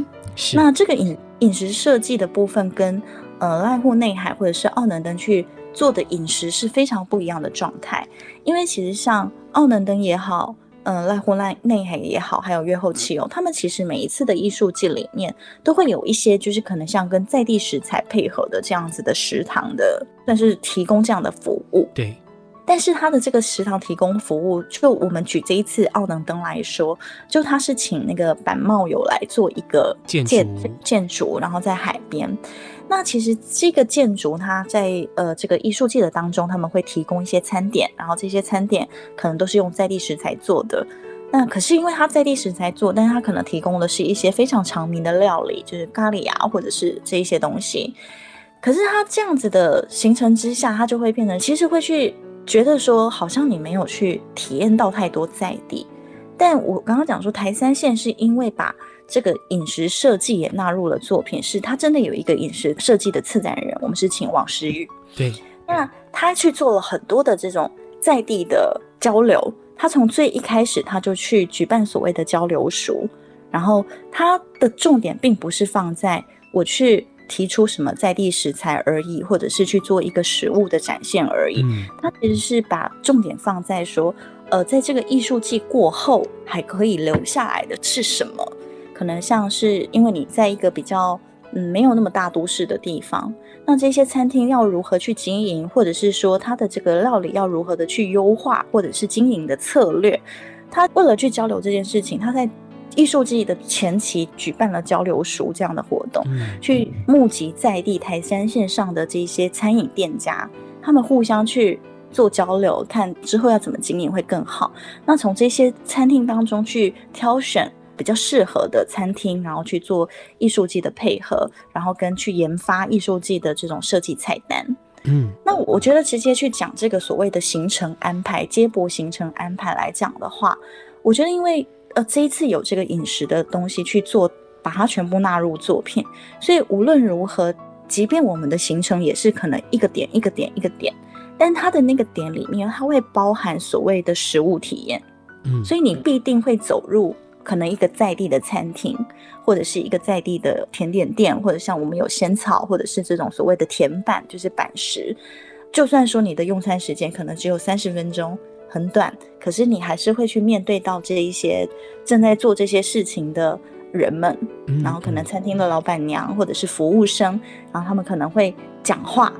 C: 那这个饮饮食设计的部分跟呃，濑户内海或者是奥能登去做的饮食是非常不一样的状态，因为其实像奥能登也好，嗯、呃，濑户内海也好，还有月后妻有，他们其实每一次的艺术季里面都会有一些，就是可能像跟在地食材配合的这样子的食堂的，但是提供这样的服务。
B: 对，
C: 但是他的这个食堂提供服务，就我们举这一次奥能登来说，就他是请那个板茂友来做一个
B: 建筑，
C: 建筑，然后在海边。那其实这个建筑，它在呃这个艺术季的当中，他们会提供一些餐点，然后这些餐点可能都是用在地食材做的。那可是因为它在地食材做，但是它可能提供的是一些非常长名的料理，就是咖喱啊，或者是这一些东西。可是它这样子的行程之下，它就会变成其实会去觉得说，好像你没有去体验到太多在地。但我刚刚讲说台三线是因为把。这个饮食设计也纳入了作品，是他真的有一个饮食设计的策展人，我们是请王诗玉。
B: 对，
C: 那他去做了很多的这种在地的交流，他从最一开始他就去举办所谓的交流塾，然后他的重点并不是放在我去提出什么在地食材而已，或者是去做一个食物的展现而已，嗯，他其实是把重点放在说，呃，在这个艺术季过后还可以留下来的是什么。可能像是因为你在一个比较嗯没有那么大都市的地方，那这些餐厅要如何去经营，或者是说它的这个料理要如何的去优化，或者是经营的策略，他为了去交流这件事情，他在艺术季的前期举办了交流塾这样的活动，去募集在地台山线上的这些餐饮店家，他们互相去做交流，看之后要怎么经营会更好。那从这些餐厅当中去挑选。比较适合的餐厅，然后去做艺术季的配合，然后跟去研发艺术季的这种设计菜单。嗯，那我觉得直接去讲这个所谓的行程安排、接驳行程安排来讲的话，我觉得因为呃这一次有这个饮食的东西去做，把它全部纳入作品，所以无论如何，即便我们的行程也是可能一个点一个点一个点，但它的那个点里面，它会包含所谓的食物体验。嗯，所以你必定会走入。可能一个在地的餐厅，或者是一个在地的甜点店，或者像我们有仙草，或者是这种所谓的甜板，就是板食。就算说你的用餐时间可能只有三十分钟，很短，可是你还是会去面对到这一些正在做这些事情的人们，然后可能餐厅的老板娘或者是服务生，然后他们可能会讲话。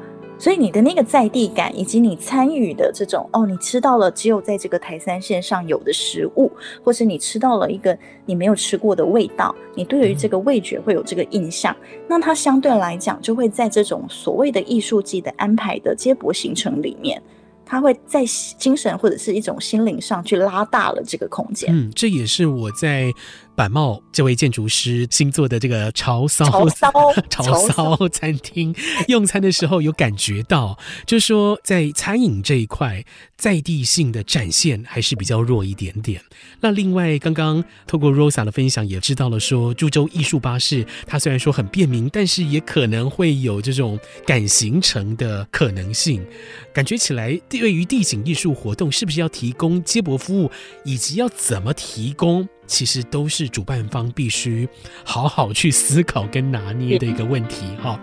C: 所以你的那个在地感，以及你参与的这种哦，你吃到了只有在这个台三线上有的食物，或是你吃到了一个你没有吃过的味道，你对于这个味觉会有这个印象，那它相对来讲就会在这种所谓的艺术季的安排的接驳行程里面，它会在精神或者是一种心灵上去拉大了这个空间。
B: 嗯，这也是我在。板茂这位建筑师新做的这个潮骚
C: 潮骚
B: 潮骚餐厅用餐的时候有感觉到，就是说在餐饮这一块在地性的展现还是比较弱一点点。那另外刚刚透过 Rosa 的分享也知道了说，株洲艺术巴士它虽然说很便民，但是也可能会有这种赶行程的可能性。感觉起来对于地景艺术活动是不是要提供接驳服务，以及要怎么提供？其实都是主办方必须好好去思考跟拿捏的一个问题哈。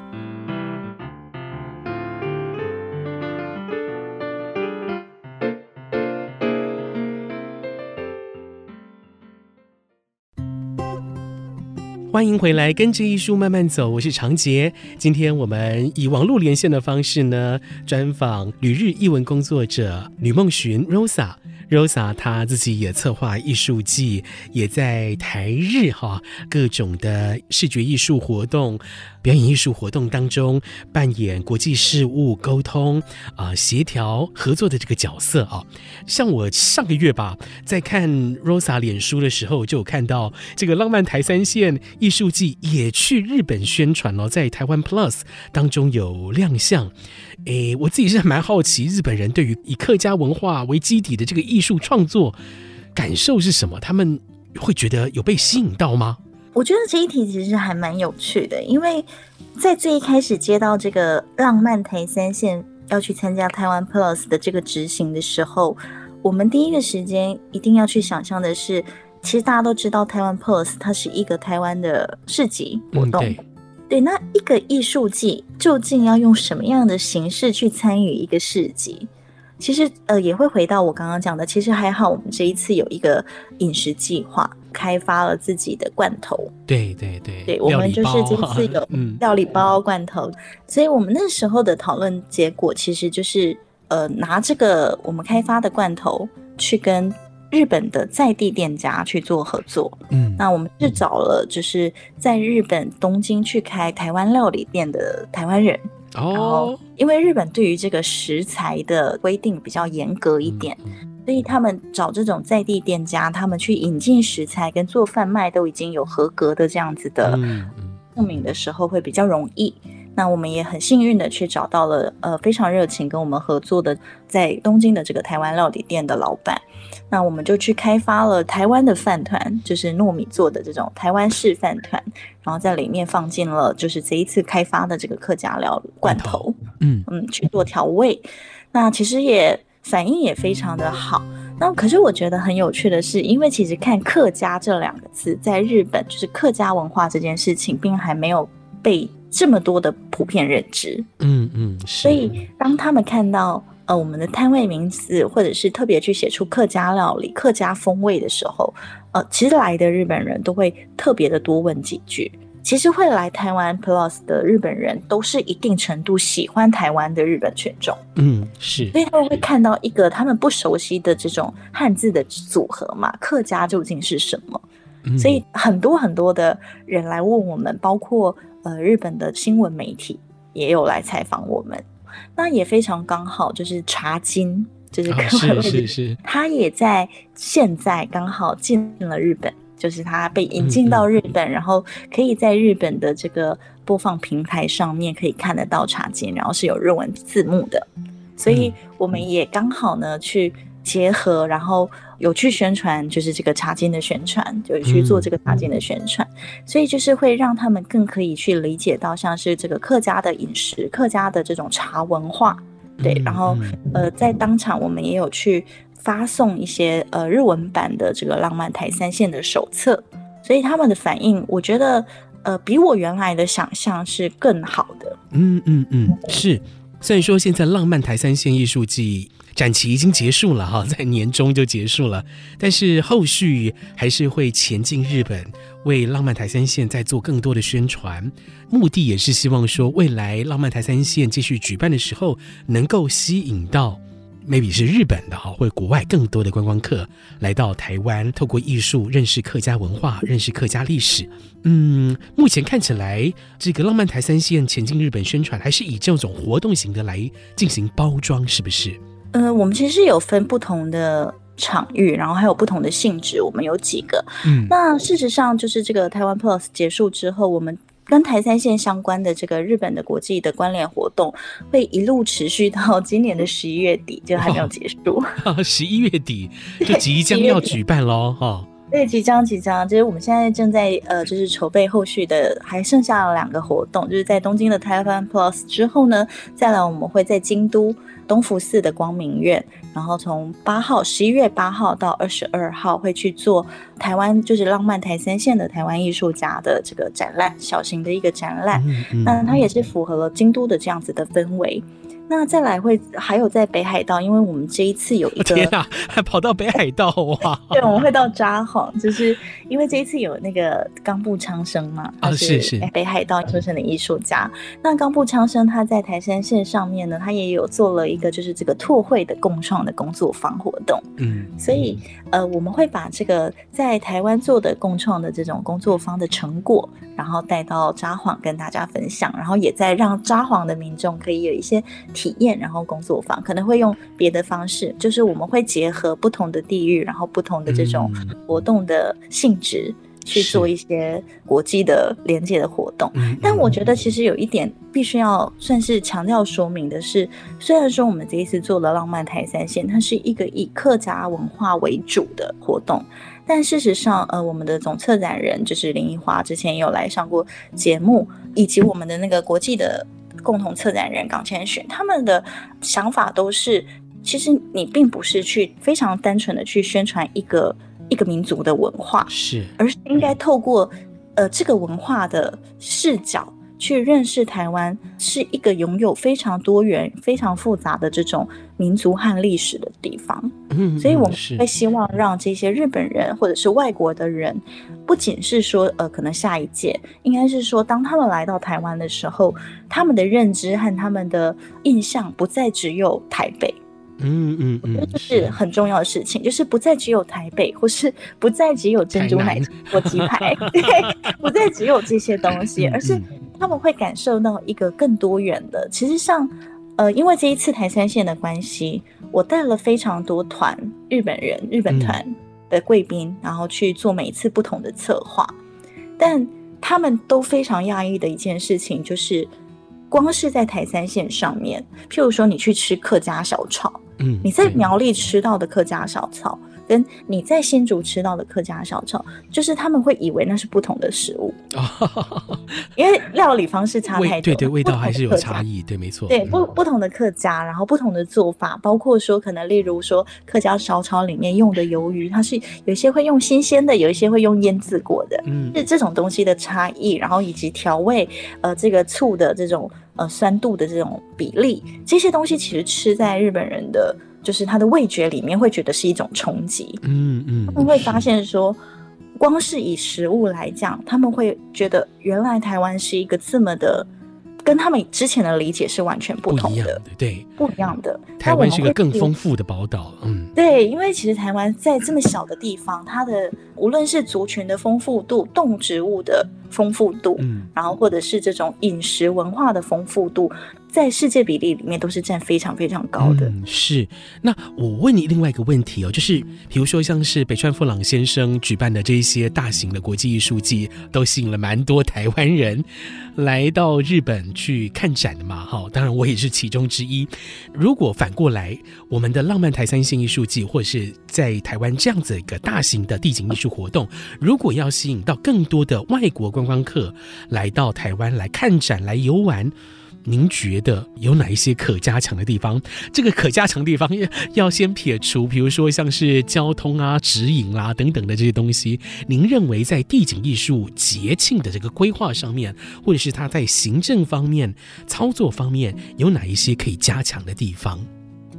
B: 欢迎回来，跟着艺术慢慢走，我是长杰。今天我们以网络连线的方式呢，专访旅日艺文工作者吕梦寻 Rosa。Rosa 她自己也策划艺术季，也在台日哈各种的视觉艺术活动、表演艺术活动当中扮演国际事务沟通啊、协调合作的这个角色啊。像我上个月吧，在看 Rosa 脸书的时候，就有看到这个浪漫台三线艺术季也去日本宣传哦，在台湾 Plus 当中有亮相。诶，我自己是蛮好奇，日本人对于以客家文化为基底的这个艺术创作感受是什么？他们会觉得有被吸引到吗？
C: 我觉得这一题其实还蛮有趣的，因为在最一开始接到这个浪漫台三线要去参加台湾 Plus 的这个执行的时候，我们第一个时间一定要去想象的是，其实大家都知道台湾 Plus 它是一个台湾的市集活动。嗯对，那一个艺术季究竟要用什么样的形式去参与一个市集？其实，呃，也会回到我刚刚讲的。其实还好，我们这一次有一个饮食计划，开发了自己的罐头。
B: 对对对，
C: 对我们就是这次有料理包 罐头，所以我们那时候的讨论结果其实就是，呃，拿这个我们开发的罐头去跟。日本的在地店家去做合作，嗯，那我们是找了就是在日本东京去开台湾料理店的台湾人，哦，因为日本对于这个食材的规定比较严格一点，所以他们找这种在地店家，他们去引进食材跟做贩卖都已经有合格的这样子的证明的时候会比较容易。那我们也很幸运的去找到了呃非常热情跟我们合作的在东京的这个台湾料理店的老板。那我们就去开发了台湾的饭团，就是糯米做的这种台湾式饭团，然后在里面放进了就是这一次开发的这个客家料罐头，嗯嗯，去做调味。那其实也反应也非常的好。那可是我觉得很有趣的是，因为其实看客家这两个字，在日本就是客家文化这件事情，并还没有被这么多的普遍认知。嗯嗯，所以当他们看到。呃，我们的摊位名字，或者是特别去写出客家料理、客家风味的时候，呃，其实来的日本人都会特别的多问几句。其实会来台湾 Plus 的日本人，都是一定程度喜欢台湾的日本群众。嗯，是。所以他们会看到一个他们不熟悉的这种汉字的组合嘛，客家究竟是什么？嗯。所以很多很多的人来问我们，包括呃日本的新闻媒体也有来采访我们。那也非常刚好，就是茶金，就是是是是，他也在现在刚好进了日本，就是他被引进到日本，嗯嗯，然后可以在日本的这个播放平台上面可以看得到茶金，然后是有日文字幕的，所以我们也刚好呢去结合，然后。有去宣传，就是这个茶经的宣传，就去做这个茶经的宣传，嗯，所以就是会让他们更可以去理解到，像是这个客家的饮食、客家的这种茶文化，对。然后，呃，在当场我们也有去发送一些呃日文版的这个浪漫台三线的手册，所以他们的反应，我觉得呃比我原来的想象是更好的。嗯嗯嗯，是。虽然说现在浪漫台三线艺术季。展期已经结束了哈，在年中就结束了，但是后续还是会前进日本，为浪漫台三线再做更多的宣传，目的也是希望说，未来浪漫台三线继续举办的时候，能够吸引到 maybe 是日本的哈，或国外更多的观光客来到台湾，透过艺术认识客家文化，认识客家历史。嗯，目前看起来，这个浪漫台三线前进日本宣传，还是以这种活动型的来进行包装，是不是？呃，我们其实是有分不同的场域，然后还有不同的性质，我们有几个。嗯，那事实上就是这个台湾 Plus 结束之后，我们跟台三线相关的这个日本的国际的关联活动，会一路持续到今年的十一月底，就还没有结束。
B: 十一月底就即将要举办喽，哈。
C: 对，即将即将，就是我们现在正在呃，就是筹备后续的，还剩下了两个活动，就是在东京的 Taiwan Plus 之后呢，再来我们会在京都东福寺的光明院，然后从八号十一月八号到二十二号会去做台湾就是浪漫台三线的台湾艺术家的这个展览，小型的一个展览，嗯嗯、那它也是符合了京都的这样子的氛围。那再来会还有在北海道，因为我们这一次有一个
B: 天啊，还跑到北海道哇！
C: 对，我们会到札幌，就是因为这一次有那个冈部昌生嘛，
B: 啊是是
C: 北海道出生的艺术家。那冈部昌生他在台山线上面呢，他也有做了一个就是这个拓绘的共创的工作坊活动，嗯，所以呃我们会把这个在台湾做的共创的这种工作坊的成果，然后带到札幌跟大家分享，然后也在让札幌的民众可以有一些。体验，然后工作坊可能会用别的方式，就是我们会结合不同的地域，然后不同的这种活动的性质、嗯、去做一些国际的连接的活动。但我觉得其实有一点必须要算是强调说明的是，虽然说我们这一次做了浪漫台三线，它是一个以客家文化为主的活动，但事实上，呃，我们的总策展人就是林奕华，之前也有来上过节目，以及我们的那个国际的。共同策展人港千寻，他们的想法都是，其实你并不是去非常单纯的去宣传一个一个民族的文化，
B: 是，
C: 而是应该透过呃这个文化的视角。去认识台湾是一个拥有非常多元、非常复杂的这种民族和历史的地方。嗯，所以我们会希望让这些日本人或者是外国的人，不仅是说呃，可能下一届，应该是说，当他们来到台湾的时候，他们的认知和他们的印象不再只有台北。嗯嗯嗯，这是很重要的事情，就是不再只有台北，或是不再只有珍珠奶茶或鸡排，对，不再只有这些东西，而是。他们会感受到一个更多元的。其实像，呃，因为这一次台三线的关系，我带了非常多团日本人、日本团的贵宾，嗯、然后去做每一次不同的策划。但他们都非常讶异的一件事情，就是光是在台三线上面，譬如说你去吃客家小炒，嗯，你在苗栗吃到的客家小炒。跟你在新竹吃到的客家小炒，就是他们会以为那是不同的食物，因为料理方式差太多，
B: 对对，味道还是有差异，对，没错，
C: 对不不同的客家，然后不同的做法，包括说可能例如说客家小炒里面用的鱿鱼，它是有些会用新鲜的，有一些会用腌制过的，嗯，是这种东西的差异，然后以及调味，呃，这个醋的这种呃酸度的这种比例，这些东西其实吃在日本人的。就是他的味觉里面会觉得是一种冲击，嗯嗯，他们会发现说，光是以食物来讲，他们会觉得原来台湾是一个这么的，跟他们之前的理解是完全不同的，
B: 对，
C: 不一样的。
B: 台湾是一个更丰富的宝岛，嗯，
C: 对，因为其实台湾在这么小的地方，它的无论是族群的丰富度、动植物的丰富度，嗯，然后或者是这种饮食文化的丰富度。在世界比例里面都是占非常非常高的。
B: 是。那我问你另外一个问题哦，就是比如说像是北川富朗先生举办的这一些大型的国际艺术季，都吸引了蛮多台湾人来到日本去看展的嘛，哈。当然我也是其中之一。如果反过来，我们的浪漫台三线艺术季，或者是在台湾这样子一个大型的地景艺术活动，如果要吸引到更多的外国观光客来到台湾来看展、来游玩。您觉得有哪一些可加强的地方？这个可加强的地方要先撇除，比如说像是交通啊、指引啊等等的这些东西。您认为在地景艺术节庆的这个规划上面，或者是它在行政方面、操作方面，有哪一些可以加强的地方？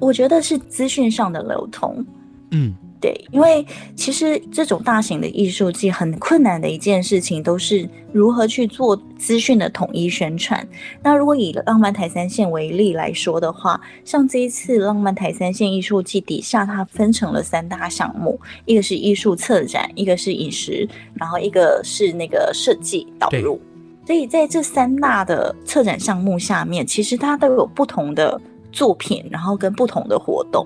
C: 我觉得是资讯上的流通。嗯。对，因为其实这种大型的艺术季很困难的一件事情，都是如何去做资讯的统一宣传。那如果以浪漫台三线为例来说的话，像这一次浪漫台三线艺术季底下，它分成了三大项目，一个是艺术策展，一个是饮食，然后一个是那个设计导入。所以在这三大的策展项目下面，其实它都有不同的。作品，然后跟不同的活动，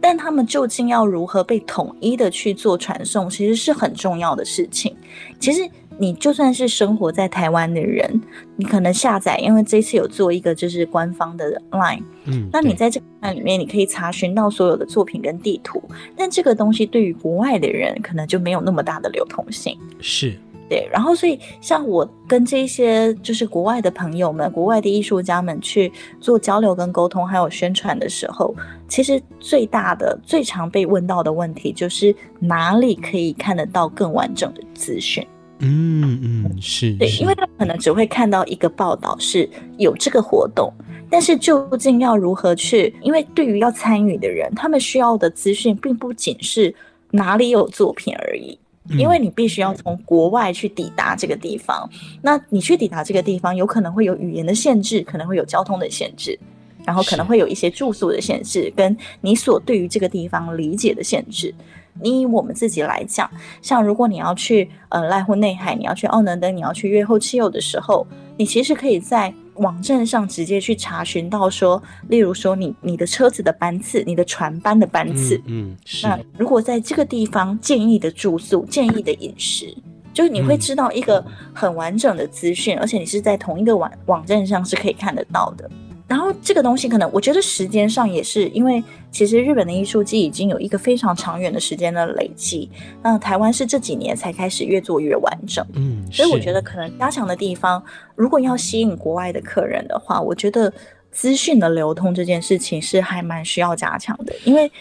C: 但他们究竟要如何被统一的去做传送，其实是很重要的事情。其实你就算是生活在台湾的人，你可能下载，因为这次有做一个就是官方的 Line，嗯，那你在这个 Line 里面，你可以查询到所有的作品跟地图，但这个东西对于国外的人可能就没有那么大的流通性，
B: 是。
C: 对，然后所以像我跟这些就是国外的朋友们、国外的艺术家们去做交流跟沟通，还有宣传的时候，其实最大的、最常被问到的问题就是哪里可以看得到更完整的资讯？
B: 嗯嗯，是
C: 对，因为他可能只会看到一个报道是有这个活动，但是究竟要如何去？因为对于要参与的人，他们需要的资讯并不仅是哪里有作品而已。因为你必须要从国外去抵达这个地方，那你去抵达这个地方，有可能会有语言的限制，可能会有交通的限制，然后可能会有一些住宿的限制，跟你所对于这个地方理解的限制。你以我们自己来讲，像如果你要去呃濑户内海，你要去奥能登，你要去越后七友的时候，你其实可以在。网站上直接去查询到说，例如说你你的车子的班次，你的船班的班次，
B: 嗯，嗯，是。
C: 那如果在这个地方建议的住宿、建议的饮食，就是你会知道一个很完整的资讯，嗯，而且你是在同一个网网站上是可以看得到的。然后这个东西可能，我觉得时间上也是，因为其实日本的艺术季已经有一个非常长远的时间的累积，那台湾是这几年才开始越做越完整，
B: 嗯，
C: 所以我觉得可能加强的地方，如果要吸引国外的客人的话，我觉得资讯的流通这件事情是还蛮需要加强的，因为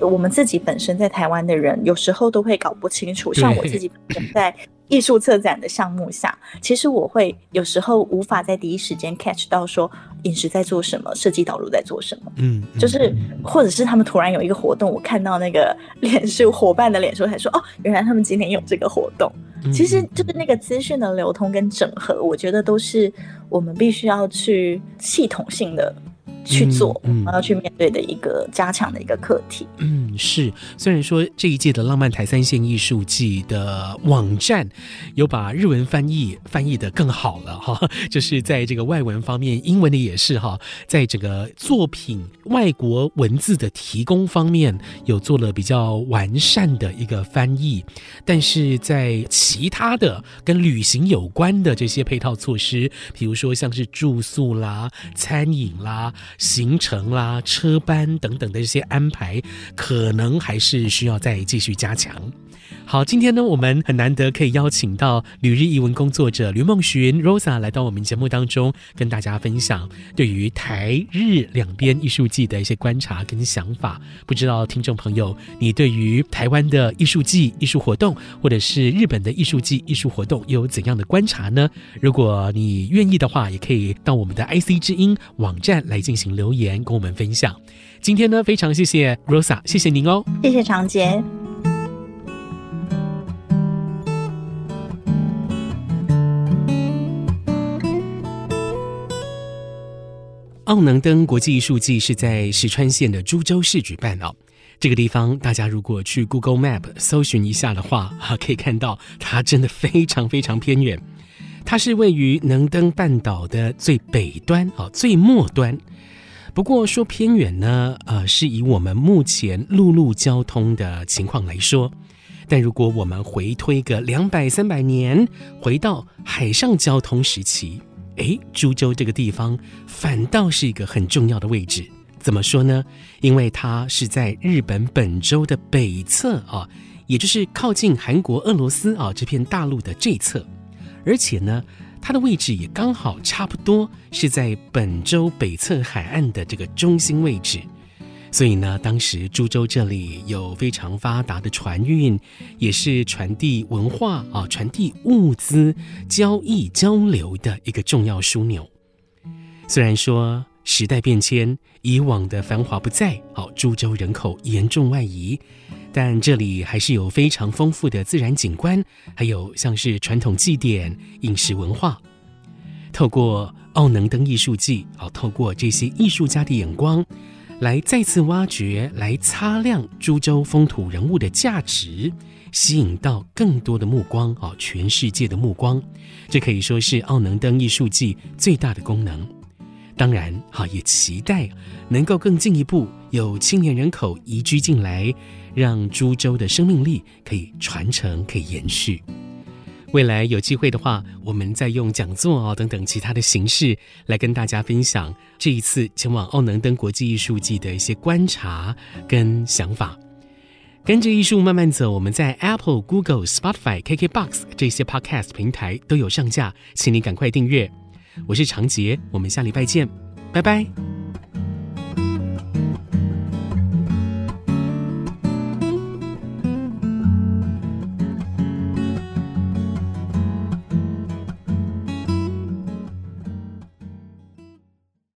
C: 我们自己本身在台湾的人有时候都会搞不清楚，像我自己本身在。艺术策展的项目下，其实我会有时候无法在第一时间 catch 到说饮食在做什么，设计导入在做什么。
B: 嗯，
C: 就是或者是他们突然有一个活动，我看到那个脸书伙伴的脸书才说哦，原来他们今天有这个活动。其实就是那个资讯的流通跟整合，我觉得都是我们必须要去系统性的。去做，嗯，要去面对的一个加强的一个课题。
B: 嗯，是。虽然说这一届的浪漫台三线艺术季的网站有把日文翻译翻译的更好了哈，就是在这个外文方面，英文的也是哈，在这个作品外国文字的提供方面有做了比较完善的一个翻译，但是在其他的跟旅行有关的这些配套措施，比如说像是住宿啦、餐饮啦。行程啦、车班等等的一些安排，可能还是需要再继续加强。好，今天呢，我们很难得可以邀请到旅日译文工作者吕梦寻 Rosa 来到我们节目当中，跟大家分享对于台日两边艺术季的一些观察跟想法。不知道听众朋友，你对于台湾的艺术季、艺术活动，或者是日本的艺术季、艺术活动，又有怎样的观察呢？如果你愿意的话，也可以到我们的 IC 之音网站来进行留言，跟我们分享。今天呢，非常谢谢 Rosa，谢谢您哦，
C: 谢谢长洁。
B: 奥能登国际艺术季是在石川县的株洲市举办哦。这个地方大家如果去 Google Map 搜寻一下的话，哈，可以看到它真的非常非常偏远。它是位于能登半岛的最北端啊，最末端。不过说偏远呢，呃，是以我们目前陆路交通的情况来说。但如果我们回推个两百三百年，回到海上交通时期。哎，株洲这个地方反倒是一个很重要的位置。怎么说呢？因为它是在日本本州的北侧啊，也就是靠近韩国、俄罗斯啊这片大陆的这侧，而且呢，它的位置也刚好差不多是在本州北侧海岸的这个中心位置。所以呢，当时株洲这里有非常发达的船运，也是传递文化啊、传递物资、交易交流的一个重要枢纽。虽然说时代变迁，以往的繁华不再，好，株洲人口严重外移，但这里还是有非常丰富的自然景观，还有像是传统祭典、饮食文化。透过奥能登艺术季，好，透过这些艺术家的眼光。来再次挖掘，来擦亮株洲风土人物的价值，吸引到更多的目光啊！全世界的目光，这可以说是奥能登艺术季最大的功能。当然，哈也期待能够更进一步有青年人口移居进来，让株洲的生命力可以传承、可以延续。未来有机会的话，我们再用讲座哦等等其他的形式来跟大家分享这一次前往奥能登国际艺术季的一些观察跟想法。跟着艺术慢慢走，我们在 Apple、Google、Spotify、KKBox 这些 Podcast 平台都有上架，请你赶快订阅。我是长杰，我们下礼拜见，拜拜。